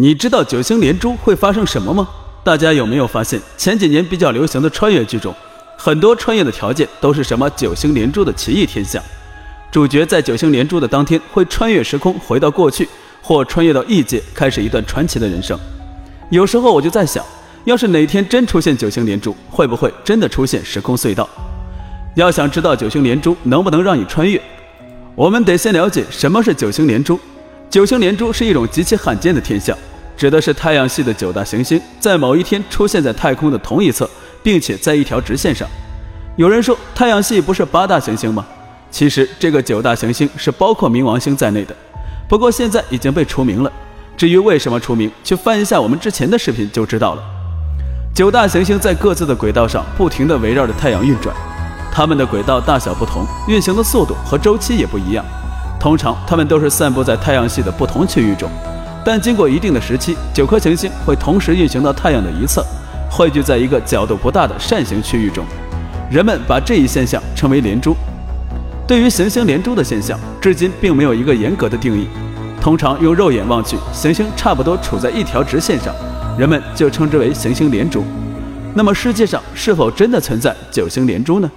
你知道九星连珠会发生什么吗？大家有没有发现，前几年比较流行的穿越剧中，很多穿越的条件都是什么九星连珠的奇异天象？主角在九星连珠的当天会穿越时空回到过去，或穿越到异界，开始一段传奇的人生。有时候我就在想，要是哪天真出现九星连珠，会不会真的出现时空隧道？要想知道九星连珠能不能让你穿越，我们得先了解什么是九星连珠。九星连珠是一种极其罕见的天象。指的是太阳系的九大行星在某一天出现在太空的同一侧，并且在一条直线上。有人说太阳系不是八大行星吗？其实这个九大行星是包括冥王星在内的，不过现在已经被除名了。至于为什么除名，去翻一下我们之前的视频就知道了。九大行星在各自的轨道上不停地围绕着太阳运转，它们的轨道大小不同，运行的速度和周期也不一样。通常它们都是散布在太阳系的不同区域中。但经过一定的时期，九颗行星会同时运行到太阳的一侧，汇聚在一个角度不大的扇形区域中。人们把这一现象称为连珠。对于行星连珠的现象，至今并没有一个严格的定义。通常用肉眼望去，行星差不多处在一条直线上，人们就称之为行星连珠。那么世界上是否真的存在九星连珠呢？